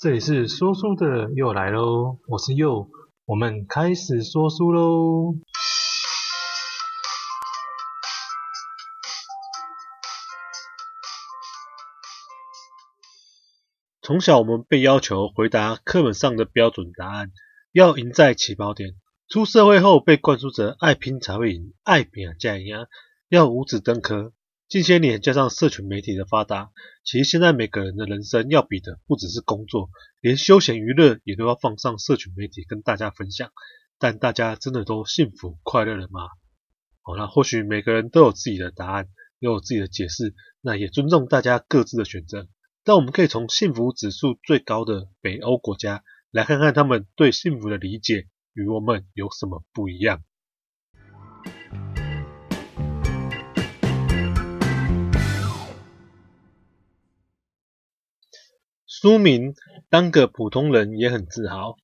这里是说书的又来喽，我是又，我们开始说书喽。从小我们被要求回答课本上的标准答案，要赢在起跑点；出社会后被灌输着爱拼才会赢，爱拼才会赢，要五子登科。近些年加上社群媒体的发达，其实现在每个人的人生要比的不只是工作，连休闲娱乐也都要放上社群媒体跟大家分享。但大家真的都幸福快乐了吗？好，那或许每个人都有自己的答案，也有自己的解释，那也尊重大家各自的选择。但我们可以从幸福指数最高的北欧国家来看看他们对幸福的理解与我们有什么不一样。书名：当个普通人也很自豪。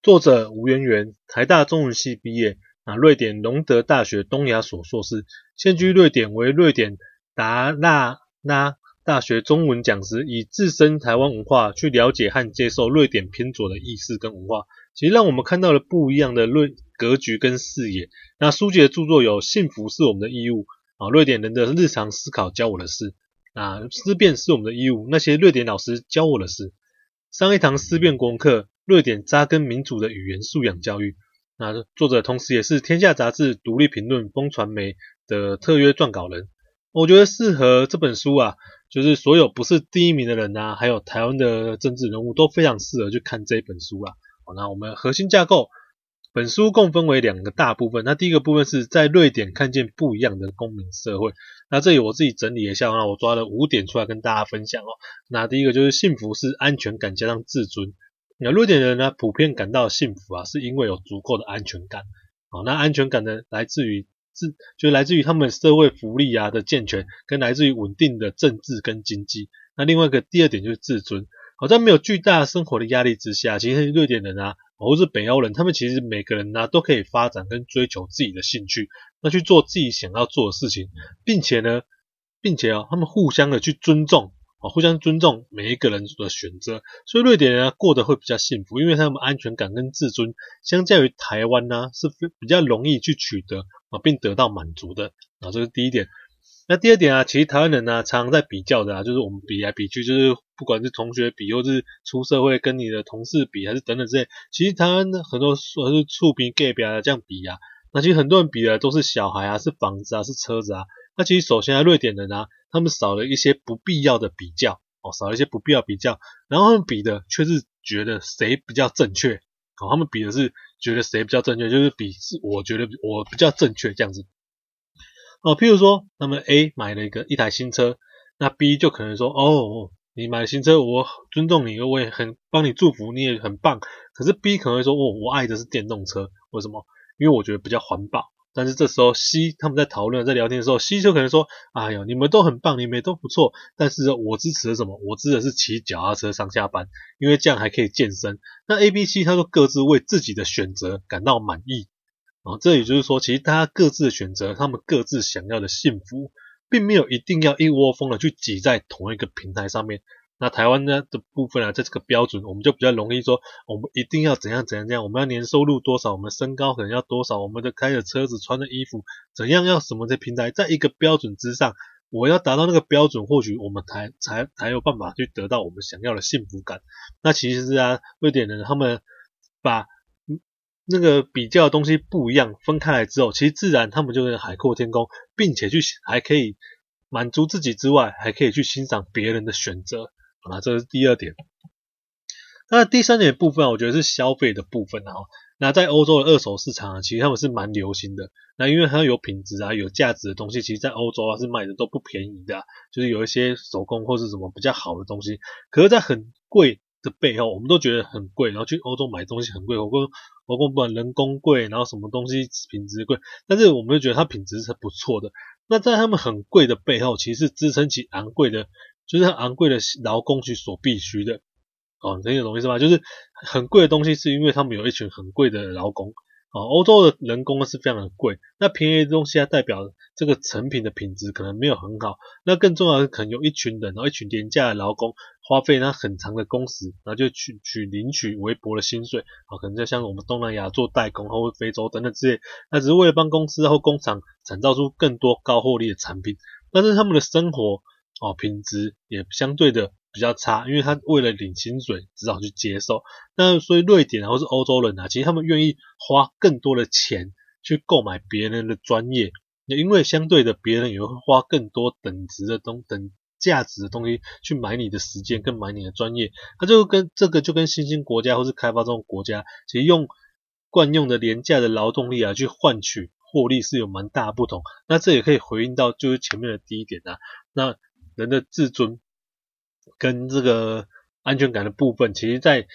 作者：吴圆圆，台大中文系毕业，啊，瑞典隆德大学东亚所硕士，现居瑞典为瑞典达赖纳大学中文讲师，以自身台湾文化去了解和接受瑞典偏左的意识跟文化，其实让我们看到了不一样的瑞格局跟视野。那书籍的著作有《幸福是我们的义务》，啊，瑞典人的日常思考教我的事。啊，思辨是我们的义务。那些瑞典老师教我的事。上一堂思辨功课，瑞典扎根民主的语言素养教育。那作者同时也是《天下杂志》独立评论风传媒的特约撰稿人。我觉得适合这本书啊，就是所有不是第一名的人啊，还有台湾的政治人物都非常适合去看这本书啊。好，那我们核心架构。本书共分为两个大部分，那第一个部分是在瑞典看见不一样的公民社会。那这里我自己整理一下，啊我抓了五点出来跟大家分享哦。那第一个就是幸福是安全感加上自尊。那瑞典人呢，普遍感到幸福啊，是因为有足够的安全感。好，那安全感呢，来自于自，就来自于他们社会福利啊的健全，跟来自于稳定的政治跟经济。那另外一个第二点就是自尊。好，在没有巨大生活的压力之下，其实瑞典人啊。或是北欧人，他们其实每个人呢、都可以发展跟追求自己的兴趣，那去做自己想要做的事情，并且呢，并且啊，他们互相的去尊重，啊，互相尊重每一个人的选择，所以瑞典人啊过得会比较幸福，因为他们安全感跟自尊，相较于台湾呢、啊、是比较容易去取得啊，并得到满足的啊，这是第一点。那第二点啊，其实台湾人呢、常常在比较的啊，就是我们比来比去，就是。不管是同学比，或是出社会跟你的同事比，还是等等之类，其实台湾很多说是厝边隔壁啊这样比啊，那其实很多人比的都是小孩啊，是房子啊，是车子啊。那其实首先啊，瑞典人啊，他们少了一些不必要的比较哦，少了一些不必要比较，然后他们比的却是觉得谁比较正确哦，他们比的是觉得谁比较正确，就是比是我觉得我比较正确这样子哦。譬如说，他们 A 买了一个一台新车，那 B 就可能说哦。你买了新车，我尊重你，我也很帮你祝福，你也很棒。可是 B 可能会说，哦，我爱的是电动车，为什么？因为我觉得比较环保。但是这时候 C 他们在讨论、在聊天的时候，C 就可能说，哎呦，你们都很棒，你们都不错。但是我支持的什么？我支持是骑脚踏车上下班，因为这样还可以健身。那 A、B、C 他说各自为自己的选择感到满意。啊，这也就是说，其实大家各自选择，他们各自想要的幸福。并没有一定要一窝蜂的去挤在同一个平台上面。那台湾呢的部分啊，在这个标准，我们就比较容易说，我们一定要怎样怎样怎样，我们要年收入多少，我们身高可能要多少，我们的开的车子、穿的衣服怎样，要什么的平台，在一个标准之上，我要达到那个标准，或许我们才才才有办法去得到我们想要的幸福感。那其实啊，瑞典人他们把。那个比较的东西不一样，分开来之后，其实自然他们就能海阔天空，并且去还可以满足自己之外，还可以去欣赏别人的选择啊，这是第二点。那第三点的部分，我觉得是消费的部分啊。那在欧洲的二手市场啊，其实他们是蛮流行的。那因为它有品质啊、有价值的东西，其实在欧洲啊是卖的都不便宜的，就是有一些手工或是什么比较好的东西，可是，在很贵的背后，我们都觉得很贵，然后去欧洲买东西很贵，我跟包括不人工贵，然后什么东西品质贵，但是我们就觉得它品质是不错的。那在他们很贵的背后，其实支撑起昂贵的，就是昂贵的劳工去所必须的。哦，这个懂意思吧？就是很贵的东西，是因为他们有一群很贵的劳工。哦，欧洲的人工呢是非常的贵，那便宜的东西它代表这个成品的品质可能没有很好。那更重要的是，可能有一群人，然后一群廉价的劳工，花费那很长的工时，然后就去去领取微薄的薪水，啊，可能就像我们东南亚做代工或非洲等等之类，那只是为了帮公司或工厂产造出更多高获利的产品，但是他们的生活哦品质也相对的。比较差，因为他为了领薪水，只好去接受。那所以瑞典啊，或是欧洲人啊，其实他们愿意花更多的钱去购买别人的专业，也因为相对的，别人也会花更多等值的东等价值的东西去买你的时间，跟买你的专业。那就跟这个就跟新兴国家或是开发中国家，其实用惯用的廉价的劳动力啊，去换取获利是有蛮大的不同。那这也可以回应到就是前面的第一点啊，那人的自尊。跟这个安全感的部分，其实，在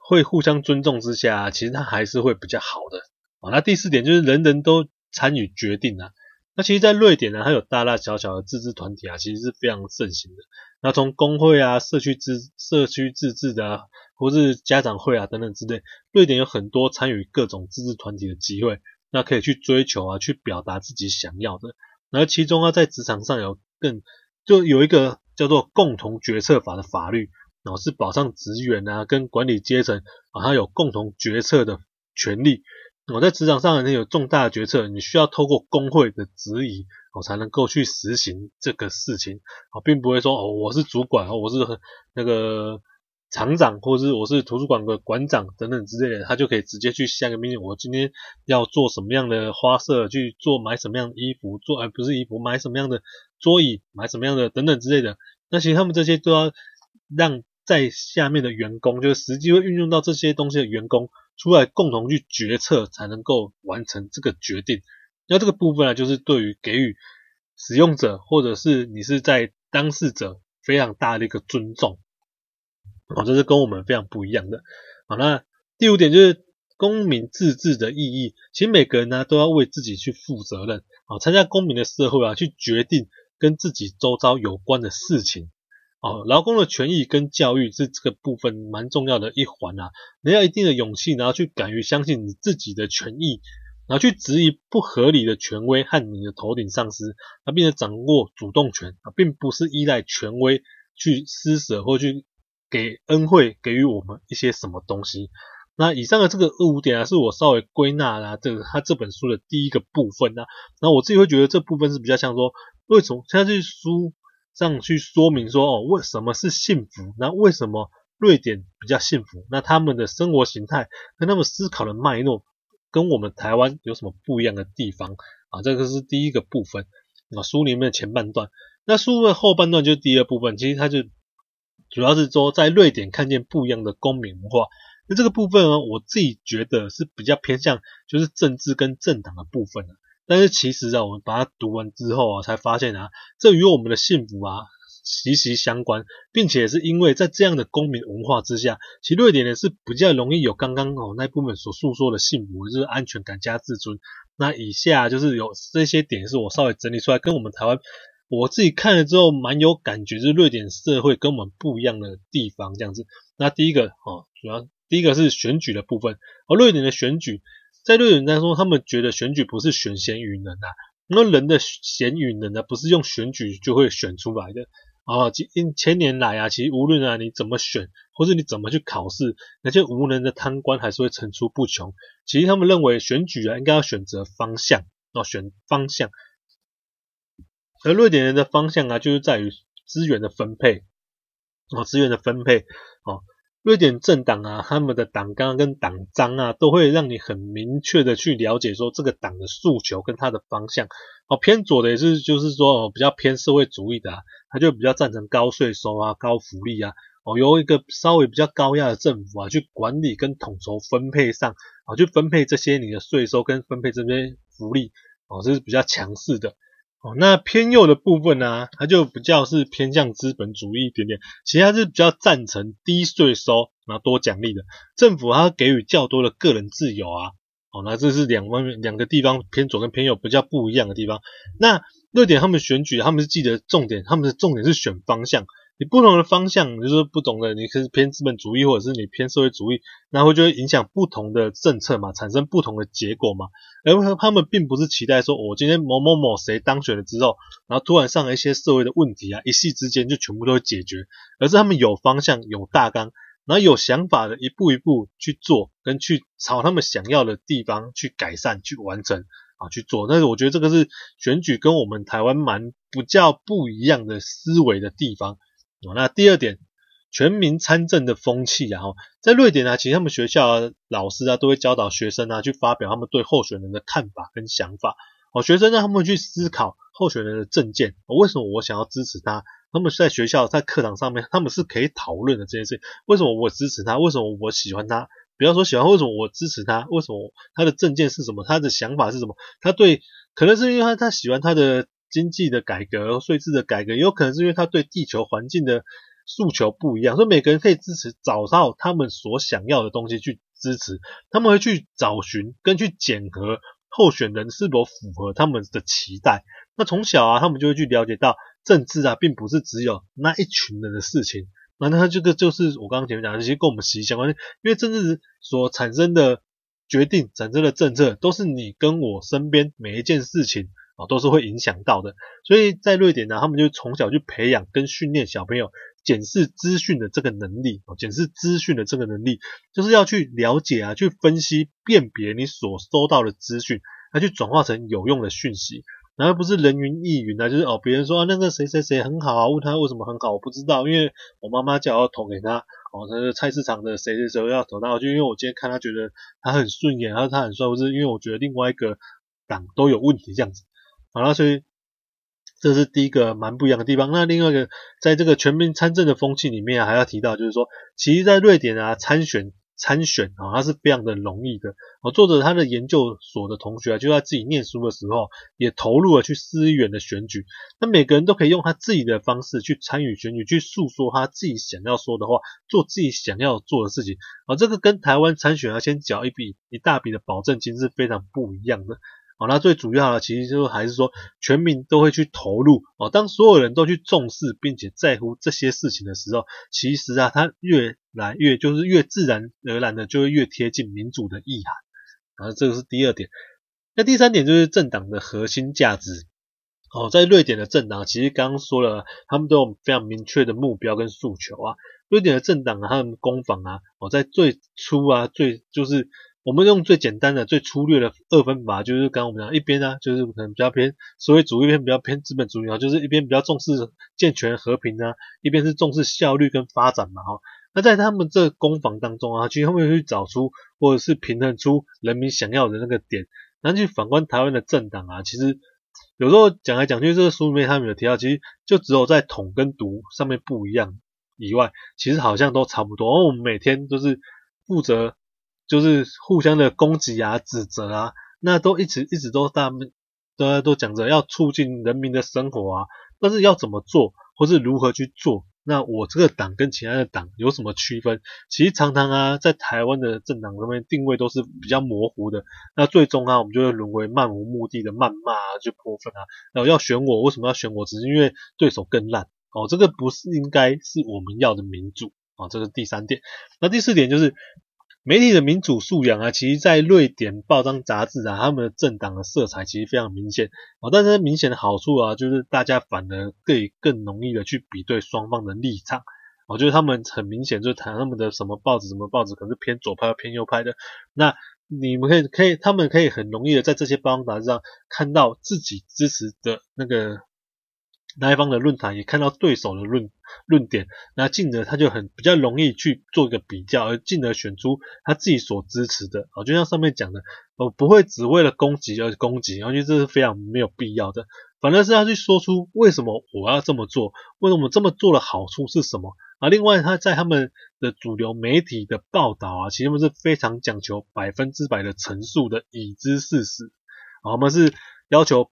会互相尊重之下，其实它还是会比较好的啊。那第四点就是人人都参与决定啊。那其实，在瑞典呢，它有大大小小的自治团体啊，其实是非常盛行的。那从工会啊、社区自社区自治的啊，或是家长会啊等等之类，瑞典有很多参与各种自治团体的机会，那可以去追求啊，去表达自己想要的。然后其中啊，在职场上有更就有一个。叫做共同决策法的法律，然后是保障职员啊跟管理阶层啊，他有共同决策的权利。我在职场上呢有重大的决策，你需要透过工会的质疑，我才能够去实行这个事情啊，并不会说哦，我是主管，我是那个厂长，或者是我是图书馆的馆长等等之类的，他就可以直接去下个命令，我今天要做什么样的花色，去做买什么样的衣服，做而不是衣服，买什么样的。桌椅买什么样的等等之类的，那其实他们这些都要让在下面的员工，就是实际会运用到这些东西的员工出来共同去决策，才能够完成这个决定。那这个部分呢，就是对于给予使用者或者是你是在当事者非常大的一个尊重，哦，这是跟我们非常不一样的。好，那第五点就是公民自治的意义，其实每个人呢都要为自己去负责任，啊，参加公民的社会啊，去决定。跟自己周遭有关的事情，哦，劳工的权益跟教育是这个部分蛮重要的一环啊。你要一定的勇气，然后去敢于相信你自己的权益，然后去质疑不合理的权威和你的头顶上司，啊，并且掌握主动权啊，并不是依赖权威去施舍或去给恩惠给予我们一些什么东西。那以上的这个五点啊，是我稍微归纳了这个他这本书的第一个部分啊。那我自己会觉得这部分是比较像说。为什么现在去书上去说明说哦，为什么是幸福？那为什么瑞典比较幸福？那他们的生活形态跟他们思考的脉络跟我们台湾有什么不一样的地方啊？这个是第一个部分啊，书里面的前半段。那书的后半段就是第二部分，其实它就主要是说在瑞典看见不一样的公民文化。那这个部分呢，我自己觉得是比较偏向就是政治跟政党的部分的。但是其实啊，我们把它读完之后啊，才发现啊，这与我们的幸福啊息息相关，并且是因为在这样的公民文化之下，其实瑞典人是比较容易有刚刚哦那部分所诉说的幸福，就是安全感加自尊。那以下就是有这些点是我稍微整理出来，跟我们台湾我自己看了之后蛮有感觉，就是瑞典社会跟我们不一样的地方这样子。那第一个哦，主要第一个是选举的部分，而瑞典的选举。在瑞典来说，他们觉得选举不是选贤与能啊，那人的贤与能呢，不是用选举就会选出来的啊。近千年来啊，其实无论啊你怎么选，或者你怎么去考试，那些无能的贪官还是会层出不穷。其实他们认为选举啊，应该要选择方向哦，选方向。而瑞典人的方向啊，就是在于资源的分配哦，资源的分配哦。瑞典政党啊，他们的党纲跟党章啊，都会让你很明确的去了解说这个党的诉求跟它的方向。哦，偏左的也是就是说哦，比较偏社会主义的啊，他就比较赞成高税收啊、高福利啊，哦，由一个稍微比较高压的政府啊去管理跟统筹分配上，啊，去分配这些你的税收跟分配这些福利，哦，这是比较强势的。哦，那偏右的部分呢，啊，它就比较是偏向资本主义一点点，其实它是比较赞成低税收，然后多奖励的政府，它给予较多的个人自由啊。哦，那这是两方面两个地方偏左跟偏右比较不一样的地方。那瑞典他们选举，他们是记得重点，他们的重点是选方向，你不同的方向，就是不同的，你可以偏资本主义，或者是你偏社会主义，然后就会影响不同的政策嘛，产生不同的结果嘛。而他们并不是期待说，我今天某某某谁当选了之后，然后突然上了一些社会的问题啊，一夕之间就全部都会解决，而是他们有方向、有大纲，然后有想法的一步一步去做，跟去朝他们想要的地方去改善、去完成。啊，去做，但是我觉得这个是选举跟我们台湾蛮比较不一样的思维的地方。哦那第二点，全民参政的风气啊，在瑞典啊，其实他们学校啊，老师啊都会教导学生啊去发表他们对候选人的看法跟想法。哦，学生让他们去思考候选人的政见，为什么我想要支持他？他们在学校在课堂上面，他们是可以讨论的这件事。为什么我支持他？为什么我喜欢他？不要说喜欢，为什么我支持他？为什么他的政见是什么？他的想法是什么？他对，可能是因为他他喜欢他的经济的改革、税制的改革，也有可能是因为他对地球环境的诉求不一样。所以每个人可以支持，找到他们所想要的东西去支持。他们会去找寻跟去检核候选人是否符合他们的期待。那从小啊，他们就会去了解到政治啊，并不是只有那一群人的事情。那他这个就是我刚刚前面讲的，其实跟我们息息相关，因为政治所产生的决定、产生的政策，都是你跟我身边每一件事情啊，都是会影响到的。所以在瑞典呢，他们就从小就培养跟训练小朋友检视资讯的这个能力哦，检视资讯的这个能力，就是要去了解啊，去分析、辨别你所收到的资讯，来去转化成有用的讯息。然后不是人云亦云啊，就是哦，别人说啊那个谁谁谁很好啊，问他为什么很好，我不知道，因为我妈妈叫我要投给他，哦，他是菜市场的谁谁谁要投他，就因为我今天看他觉得他很顺眼，然后他很帅，不是因为我觉得另外一个党都有问题这样子，好了，所以这是第一个蛮不一样的地方。那另外一个，在这个全民参政的风气里面啊，还要提到就是说，其实在瑞典啊参选。参选啊，它是非常的容易的。哦，作者他的研究所的同学啊，就在自己念书的时候，也投入了去市议员的选举。那每个人都可以用他自己的方式去参与选举，去诉说他自己想要说的话，做自己想要做的事情。啊，这个跟台湾参选要先缴一笔一大笔的保证金是非常不一样的。好，那最主要的其实就还是说，全民都会去投入哦。当所有人都去重视并且在乎这些事情的时候，其实啊，它越来越就是越自然而然的就会越贴近民主的意涵。然后这个是第二点。那第三点就是政党的核心价值。哦，在瑞典的政党，其实刚刚说了，他们都有非常明确的目标跟诉求啊。瑞典的政党啊，他们攻防啊，哦，在最初啊，最就是。我们用最简单的、最粗略的二分法，就是刚刚我们讲一边啊，就是可能比较偏社会主义，一边比较偏资本主义啊，就是一边比较重视健全和平啊，一边是重视效率跟发展嘛，哈。那在他们这攻防当中啊，其实他们去找出或者是平衡出人民想要的那个点。然后去反观台湾的政党啊，其实有时候讲来讲去，这个书里面他们有提到，其实就只有在统跟独上面不一样以外，其实好像都差不多。而我们每天都是负责。就是互相的攻击啊、指责啊，那都一直一直都大们大家都讲着要促进人民的生活啊，但是要怎么做，或是如何去做，那我这个党跟其他的党有什么区分？其实常常啊，在台湾的政党上面定位都是比较模糊的，那最终啊，我们就会沦为漫无目的的谩骂啊，就泼粪啊，然后要选我，为什么要选我？只是因为对手更烂哦，这个不是应该是我们要的民主啊，这是第三点。那第四点就是。媒体的民主素养啊，其实，在瑞典报章杂志啊，他们的政党的色彩其实非常明显啊。但是明显的好处啊，就是大家反而可以更容易的去比对双方的立场。我觉得他们很明显就是谈他们的什么报纸，什么报纸可能是偏左派、偏右派的。那你们可以可以，他们可以很容易的在这些报章杂志上看到自己支持的那个。那一方的论坛也看到对手的论论点，那进而他就很比较容易去做一个比较，而进而选出他自己所支持的啊，就像上面讲的，我不会只为了攻击而攻击，而且这是非常没有必要的，反而是要去说出为什么我要这么做，为什么这么做的好处是什么啊？另外他在他们的主流媒体的报道啊，其实他们是非常讲求百分之百的陈述的已知事实啊，我们是要求。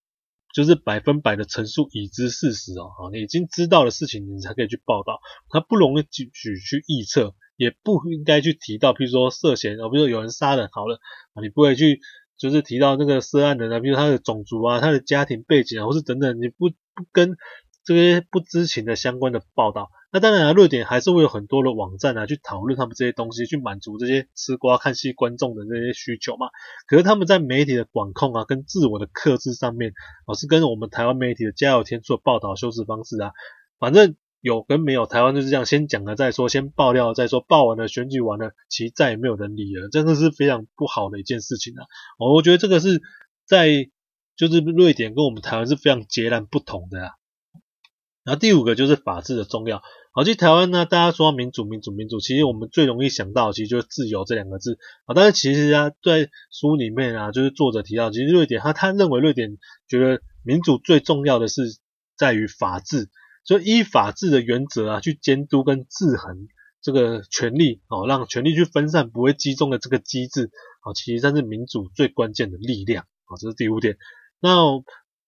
就是百分百的陈述已知事实哦，你已经知道的事情，你才可以去报道。它不容易去去去预测，也不应该去提到，譬如说涉嫌，啊比如说有人杀人，好了，你不会去就是提到那个涉案人啊，比如他的种族啊、他的家庭背景啊，或是等等，你不不跟这些不知情的相关的报道。那当然啊，瑞典还是会有很多的网站啊，去讨论他们这些东西，去满足这些吃瓜看戏观众的这些需求嘛。可是他们在媒体的管控啊，跟自我的克制上面，哦，是跟我们台湾媒体的加油添醋的报道修饰方式啊，反正有跟没有，台湾就是这样，先讲了再说，先爆料再说，爆完了选举完了，其实再也没有人理了，真的是非常不好的一件事情啊。哦，我觉得这个是在就是瑞典跟我们台湾是非常截然不同的啊。然后第五个就是法治的重要。好，其实台湾呢，大家说民主、民主、民主，其实我们最容易想到，其实就是自由这两个字啊。但是其实啊，在书里面啊，就是作者提到，其实瑞典他他认为瑞典觉得民主最重要的是在于法治，所以依法治的原则啊，去监督跟制衡这个权力，哦，让权力去分散，不会集中的这个机制，啊，其实才是民主最关键的力量啊。这是第五点。那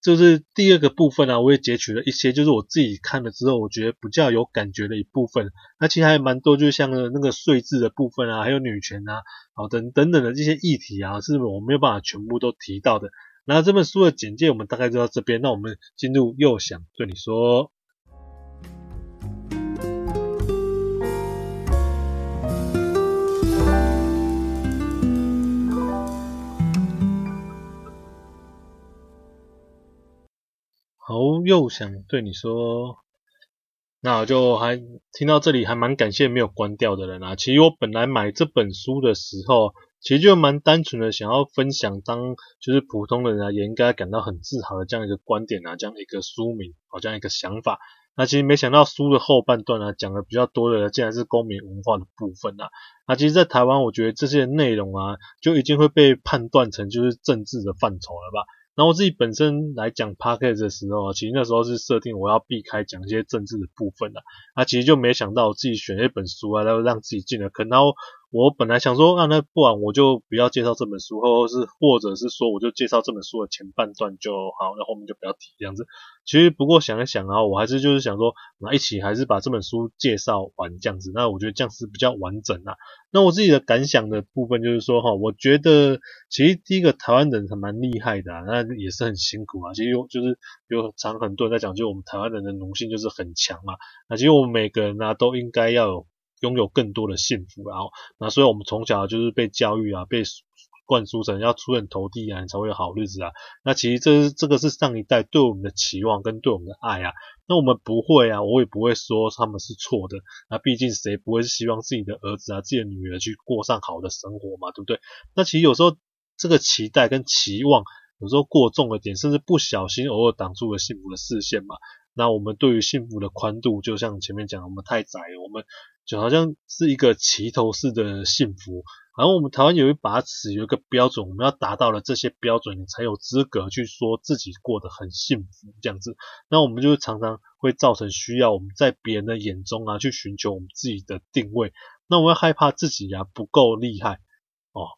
就是第二个部分啊，我也截取了一些，就是我自己看了之后，我觉得比较有感觉的一部分。那其实还蛮多，就像那个税制的部分啊，还有女权啊，好等等等的这些议题啊，是我没有办法全部都提到的。那这本书的简介我们大概就到这边，那我们进入又想对你说。好，又想对你说，那我就还听到这里，还蛮感谢没有关掉的人啊。其实我本来买这本书的时候，其实就蛮单纯的想要分享，当就是普通人啊，也应该感到很自豪的这样一个观点啊，这样一个书名，好，这样一个想法。那其实没想到书的后半段啊，讲的比较多的，竟然是公民文化的部分啊。那其实，在台湾，我觉得这些内容啊，就已经会被判断成就是政治的范畴了吧。然后我自己本身来讲 Podcast 的时候，其实那时候是设定我要避开讲一些政治的部分的，啊，其实就没想到我自己选了一本书啊，然后让自己进了坑，然后。我本来想说，啊，那不然我就不要介绍这本书，或者是或者是说，我就介绍这本书的前半段就好，那后面就不要提这样子。其实不过想一想啊，我还是就是想说，那一起还是把这本书介绍完这样子。那我觉得这样是比较完整啊。那我自己的感想的部分就是说，哈，我觉得其实第一个台湾人还蛮厉害的啊，那也是很辛苦啊。其实有就是有常很多人在讲，就我们台湾人的奴性就是很强嘛。那其实我们每个人啊都应该要有。拥有更多的幸福，然后那所以我们从小就是被教育啊，被灌输成要出人头地啊，你才会有好日子啊。那其实这是这个是上一代对我们的期望跟对我们的爱啊。那我们不会啊，我也不会说他们是错的。那毕竟谁不会希望自己的儿子啊、自己的女儿去过上好的生活嘛，对不对？那其实有时候这个期待跟期望有时候过重了点，甚至不小心偶尔挡住了幸福的视线嘛。那我们对于幸福的宽度，就像前面讲，我们太窄了，我们。就好像是一个齐头式的幸福，然后我们台湾有一把尺，有一个标准，我们要达到了这些标准，你才有资格去说自己过得很幸福这样子。那我们就常常会造成需要我们在别人的眼中啊，去寻求我们自己的定位。那我们害怕自己啊不够厉害哦，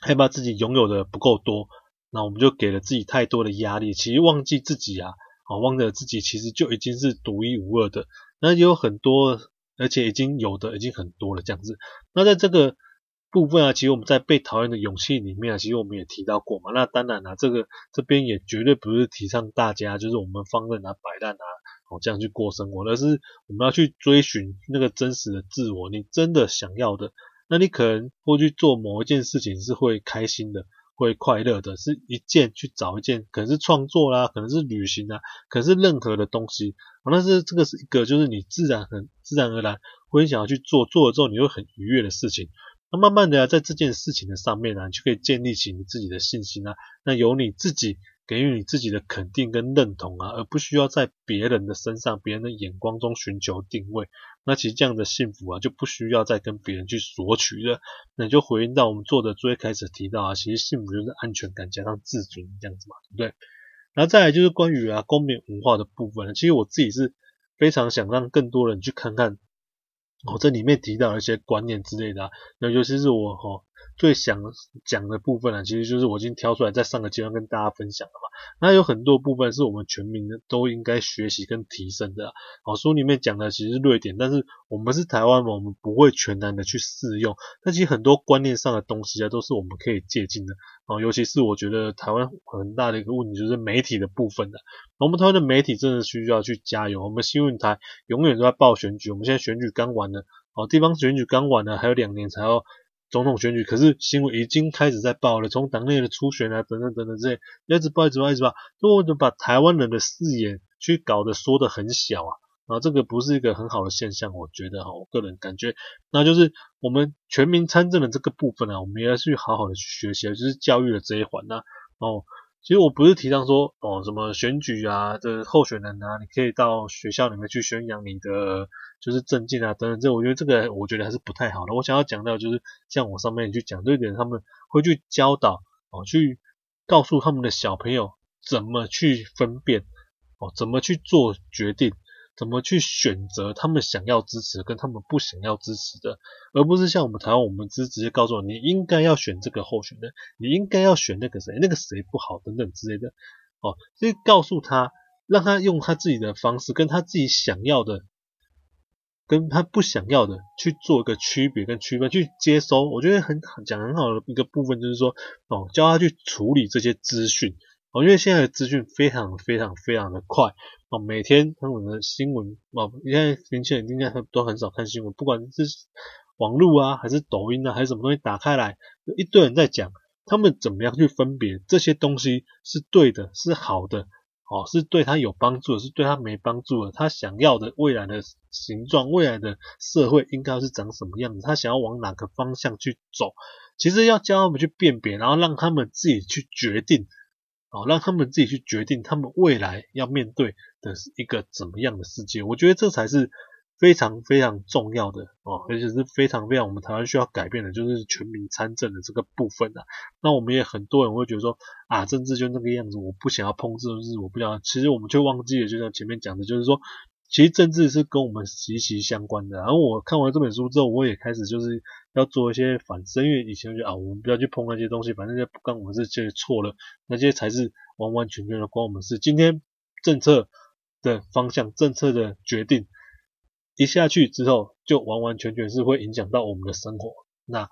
害怕自己拥有的不够多，那我们就给了自己太多的压力，其实忘记自己啊，哦，忘了自己其实就已经是独一无二的。那也有很多。而且已经有的已经很多了，这样子。那在这个部分啊，其实我们在被讨厌的勇气里面啊，其实我们也提到过嘛。那当然啊，这个这边也绝对不是提倡大家就是我们放任啊、摆烂啊，哦这样去过生活，而是我们要去追寻那个真实的自我。你真的想要的，那你可能会去做某一件事情是会开心的。会快乐的是一件去找一件，可能是创作啦，可能是旅行啊，可是任何的东西。但是这个是一个，就是你自然很自然而然会想要去做，做了之后你会很愉悦的事情。那慢慢的啊，在这件事情的上面呢，你就可以建立起你自己的信心啊。那由你自己。给予你自己的肯定跟认同啊，而不需要在别人的身上、别人的眼光中寻求定位。那其实这样的幸福啊，就不需要再跟别人去索取了。那你就回应到我们作者最开始提到啊，其实幸福就是安全感加上自尊这样子嘛，对不对？然后再来就是关于啊公民文化的部分，其实我自己是非常想让更多人去看看哦，这里面提到一些观念之类的啊。那尤其是我哈最想讲的部分呢，其实就是我已经挑出来在上个阶段跟大家分享了嘛。那有很多部分是我们全民都应该学习跟提升的。哦，书里面讲的其实是瑞典，但是我们是台湾嘛，我们不会全然的去适用。但其实很多观念上的东西啊，都是我们可以借鉴的。哦，尤其是我觉得台湾很大的一个问题就是媒体的部分的。我们台湾的媒体真的需要去加油。我们新闻台永远都在报选举，我们现在选举刚完了，哦，地方选举刚完了，还有两年才要总统选举，可是新闻已经开始在报了，从党内的初选啊，等等等等这些，一直报一直报一直报，就为了把台湾人的视野去搞得缩得很小啊，啊，这个不是一个很好的现象，我觉得哈，我个人感觉，那就是我们全民参政的这个部分啊，我们也要去好好的去学习，就是教育的这一环呐，哦。其实我不是提倡说哦什么选举啊的候选人啊，你可以到学校里面去宣扬你的就是政见啊等等，这我觉得这个我觉得还是不太好的。我想要讲到就是像我上面去讲这一点，他们会去教导哦，去告诉他们的小朋友怎么去分辨哦，怎么去做决定。怎么去选择他们想要支持跟他们不想要支持的，而不是像我们台湾，我们只直接告诉你，你应该要选这个候选人，你应该要选那个谁，那个谁不好等等之类的。哦，所以告诉他，让他用他自己的方式，跟他自己想要的，跟他不想要的去做一个区别跟区分，去接收。我觉得很讲很好的一个部分就是说，哦，教他去处理这些资讯。哦，因为现在的资讯非常非常非常的快。哦，每天他们的新闻哦，现在年轻人应该都很少看新闻，不管是网络啊，还是抖音啊，还是什么东西打开来，一堆人在讲，他们怎么样去分别这些东西是对的，是好的，哦，是对他有帮助的，是对他没帮助的，他想要的未来的形状，未来的社会应该是长什么样子，他想要往哪个方向去走，其实要教他们去辨别，然后让他们自己去决定。哦，让他们自己去决定他们未来要面对的是一个怎么样的世界，我觉得这才是非常非常重要的哦，而且是非常非常我们台湾需要改变的，就是全民参政的这个部分啊。那我们也很多人会觉得说啊，政治就那个样子，我不想要碰政治，我不想要。其实我们就忘记了，就像前面讲的，就是说。其实政治是跟我们息息相关的。然后我看完这本书之后，我也开始就是要做一些反思，因为以前就啊，我们不要去碰那些东西，反正就不关我们事，这些错了，那些才是完完全全的关我们事。今天政策的方向、政策的决定一下去之后，就完完全全是会影响到我们的生活。那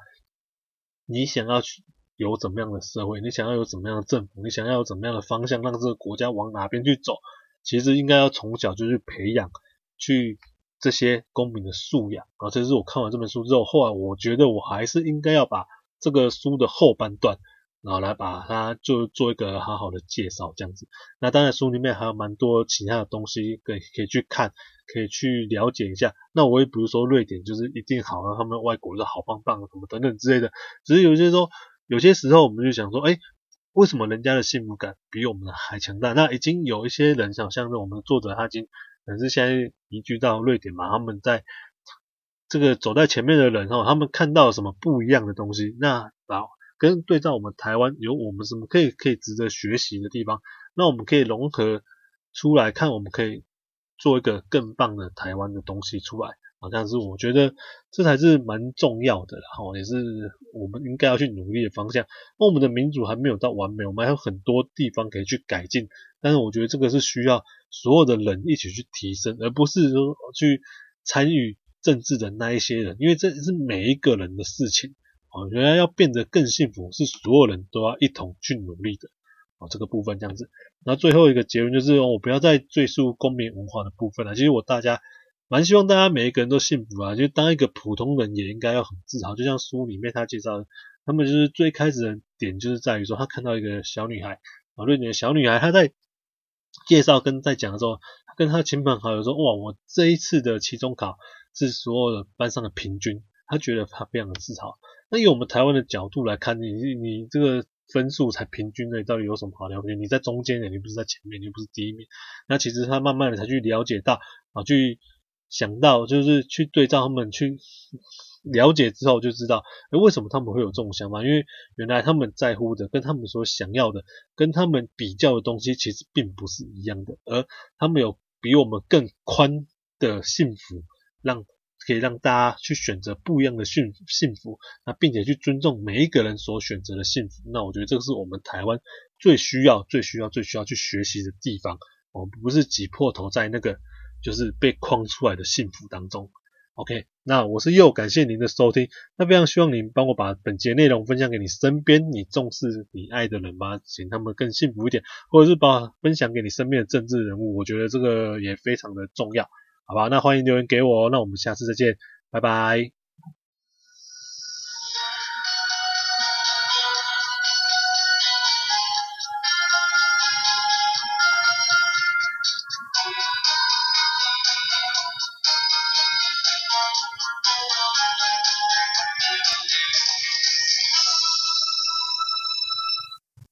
你想要去有怎么样的社会？你想要有怎么样的政府？你想要有怎么样的方向，让这个国家往哪边去走？其实应该要从小就去培养，去这些公民的素养啊。这是我看完这本书之后，后来我觉得我还是应该要把这个书的后半段，然后来把它就做一个好好的介绍，这样子。那当然书里面还有蛮多其他的东西可以可以去看，可以去了解一下。那我也不是说瑞典就是一定好，他们外国的好棒棒什么等等之类的。只是有些时候，有些时候我们就想说，哎。为什么人家的幸福感比我们的还强大？那已经有一些人，想像是我们的作者，他已经可能是现在移居到瑞典嘛，他们在这个走在前面的人哦，他们看到什么不一样的东西？那啊，跟对照我们台湾有我们什么可以可以值得学习的地方？那我们可以融合出来看，我们可以做一个更棒的台湾的东西出来。好像是我觉得这才是蛮重要的，然后也是我们应该要去努力的方向。那我们的民主还没有到完美，我们还有很多地方可以去改进。但是我觉得这个是需要所有的人一起去提升，而不是说去参与政治的那一些人，因为这是每一个人的事情。哦，原来要变得更幸福，是所有人都要一同去努力的。哦，这个部分这样子。那最后一个结论就是，我不要再赘述公民文化的部分了。其实我大家。蛮希望大家每一个人都幸福啊！就当一个普通人也应该要很自豪。就像书里面他介绍的，他们就是最开始的点就是在于说，他看到一个小女孩啊，瑞典的小女孩，她在介绍跟在讲的时候，他跟他亲朋好友说：“哇，我这一次的期中考是所有的班上的平均。”他觉得他非常的自豪。那以我们台湾的角度来看，你你这个分数才平均的，到底有什么好了解？你在中间的，你不是在前面，你不是第一名。那其实他慢慢的才去了解到啊，去。想到就是去对照他们去了解之后就知道，诶，为什么他们会有这种想法？因为原来他们在乎的跟他们所想要的跟他们比较的东西其实并不是一样的，而他们有比我们更宽的幸福，让可以让大家去选择不一样的幸幸福，那并且去尊重每一个人所选择的幸福。那我觉得这个是我们台湾最需要、最需要、最需要去学习的地方。我们不是挤破头在那个就是被框出来的幸福当中。OK，那我是佑，感谢您的收听。那非常希望您帮我把本节内容分享给你身边你重视、你爱的人吧，请他们更幸福一点，或者是把分享给你身边的政治人物，我觉得这个也非常的重要。好吧，那欢迎留言给我。那我们下次再见，拜拜。